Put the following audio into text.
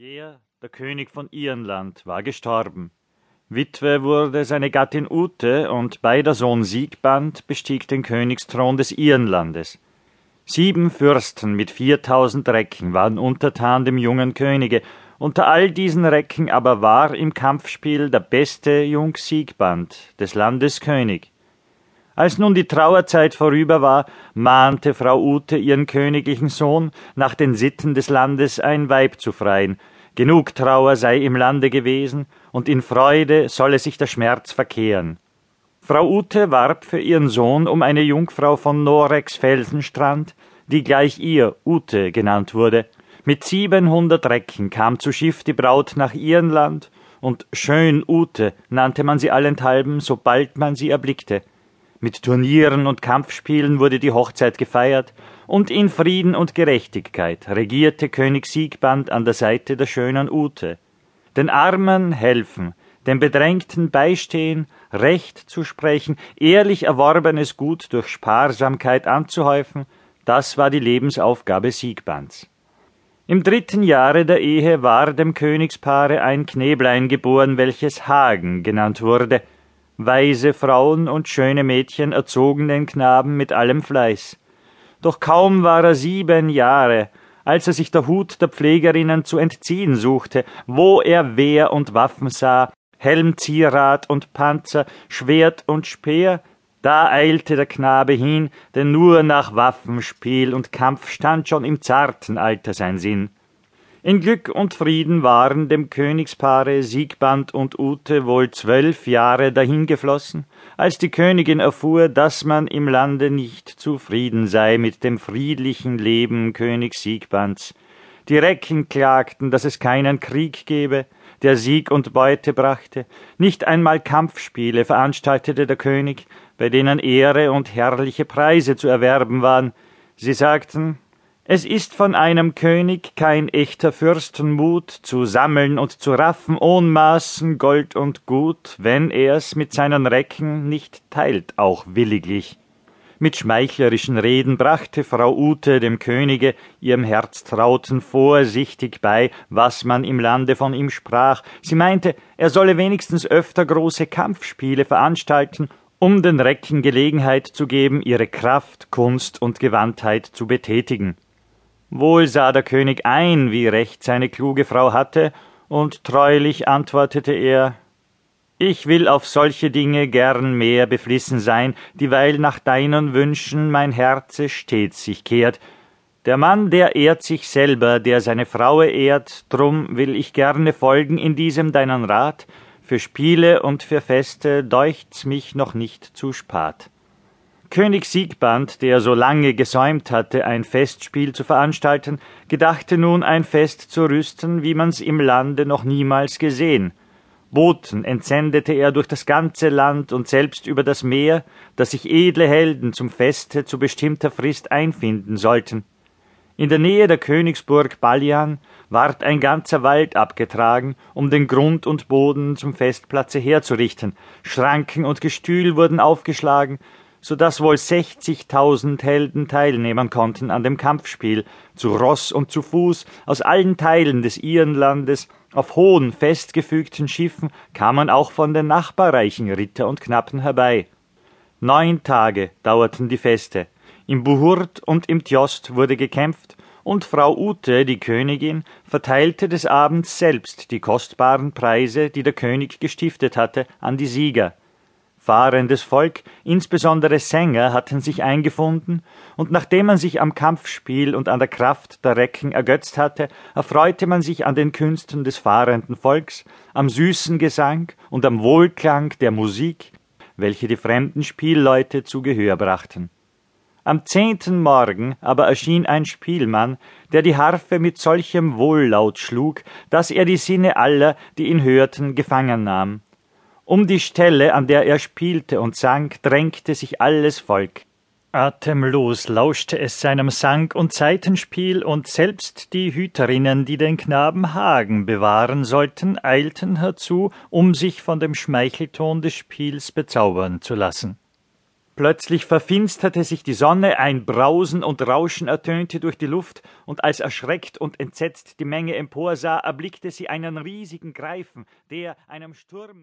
Geer, der König von Irland, war gestorben. Witwe wurde seine Gattin Ute und beider Sohn Siegband bestieg den Königsthron des Irlandes. Sieben Fürsten mit viertausend Recken waren untertan dem jungen Könige, unter all diesen Recken aber war im Kampfspiel der beste Jung Siegband, des Landes König. Als nun die Trauerzeit vorüber war, mahnte Frau Ute ihren königlichen Sohn, nach den Sitten des Landes ein Weib zu freien. Genug Trauer sei im Lande gewesen, und in Freude solle sich der Schmerz verkehren. Frau Ute warb für ihren Sohn um eine Jungfrau von Norex Felsenstrand, die gleich ihr Ute genannt wurde. Mit siebenhundert Recken kam zu Schiff die Braut nach Irland, und schön Ute nannte man sie allenthalben, sobald man sie erblickte. Mit Turnieren und Kampfspielen wurde die Hochzeit gefeiert, und in Frieden und Gerechtigkeit regierte König Siegband an der Seite der schönen Ute. Den Armen helfen, den Bedrängten beistehen, Recht zu sprechen, ehrlich erworbenes Gut durch Sparsamkeit anzuhäufen, das war die Lebensaufgabe Siegbands. Im dritten Jahre der Ehe war dem Königspaare ein Kneblein geboren, welches Hagen genannt wurde, Weise Frauen und schöne Mädchen erzogen den Knaben mit allem Fleiß. Doch kaum war er sieben Jahre, als er sich der Hut der Pflegerinnen zu entziehen suchte, wo er Wehr und Waffen sah, Helm, Zierat und Panzer, Schwert und Speer, da eilte der Knabe hin, denn nur nach Waffenspiel und Kampf stand schon im zarten Alter sein Sinn. In Glück und Frieden waren dem Königspaare Siegband und Ute wohl zwölf Jahre dahingeflossen, als die Königin erfuhr, dass man im Lande nicht zufrieden sei mit dem friedlichen Leben König Siegbands. Die Recken klagten, dass es keinen Krieg gebe, der Sieg und Beute brachte, nicht einmal Kampfspiele veranstaltete der König, bei denen Ehre und herrliche Preise zu erwerben waren. Sie sagten, es ist von einem König kein echter Fürstenmut, zu sammeln und zu raffen Ohnmaßen Gold und Gut, wenn er's mit seinen Recken nicht teilt, auch williglich. Mit schmeichlerischen Reden brachte Frau Ute dem Könige ihrem Herztrauten vorsichtig bei, was man im Lande von ihm sprach. Sie meinte, er solle wenigstens öfter große Kampfspiele veranstalten, um den Recken Gelegenheit zu geben, ihre Kraft, Kunst und Gewandtheit zu betätigen. Wohl sah der König ein, wie recht seine kluge Frau hatte, und treulich antwortete er Ich will auf solche Dinge gern mehr beflissen sein, dieweil nach deinen Wünschen mein Herze stets sich kehrt. Der Mann, der ehrt sich selber, der seine Frau ehrt, drum will ich gerne folgen in diesem deinen Rat, für Spiele und für Feste deucht's mich noch nicht zu spat. König Siegband, der so lange gesäumt hatte, ein Festspiel zu veranstalten, gedachte nun ein Fest zu rüsten, wie man's im Lande noch niemals gesehen. Boten entsendete er durch das ganze Land und selbst über das Meer, dass sich edle Helden zum Feste zu bestimmter Frist einfinden sollten. In der Nähe der Königsburg Ballian ward ein ganzer Wald abgetragen, um den Grund und Boden zum Festplatze herzurichten. Schranken und Gestühl wurden aufgeschlagen, so dass wohl sechzigtausend Helden teilnehmen konnten an dem Kampfspiel, zu Ross und zu Fuß, aus allen Teilen des Irrenlandes, auf hohen, festgefügten Schiffen kamen auch von den nachbarreichen Ritter und Knappen herbei. Neun Tage dauerten die Feste. Im Buhurt und im Tjost wurde gekämpft, und Frau Ute, die Königin, verteilte des Abends selbst die kostbaren Preise, die der König gestiftet hatte, an die Sieger. Fahrendes Volk, insbesondere Sänger, hatten sich eingefunden, und nachdem man sich am Kampfspiel und an der Kraft der Recken ergötzt hatte, erfreute man sich an den Künsten des fahrenden Volks, am süßen Gesang und am Wohlklang der Musik, welche die fremden Spielleute zu Gehör brachten. Am zehnten Morgen aber erschien ein Spielmann, der die Harfe mit solchem Wohllaut schlug, dass er die Sinne aller, die ihn hörten, gefangen nahm. Um die Stelle, an der er spielte und sang, drängte sich alles Volk. Atemlos lauschte es seinem Sang und Saitenspiel, und selbst die Hüterinnen, die den Knaben Hagen bewahren sollten, eilten herzu, um sich von dem Schmeichelton des Spiels bezaubern zu lassen. Plötzlich verfinsterte sich die Sonne, ein Brausen und Rauschen ertönte durch die Luft, und als erschreckt und entsetzt die Menge emporsah, erblickte sie einen riesigen Greifen, der einem Sturm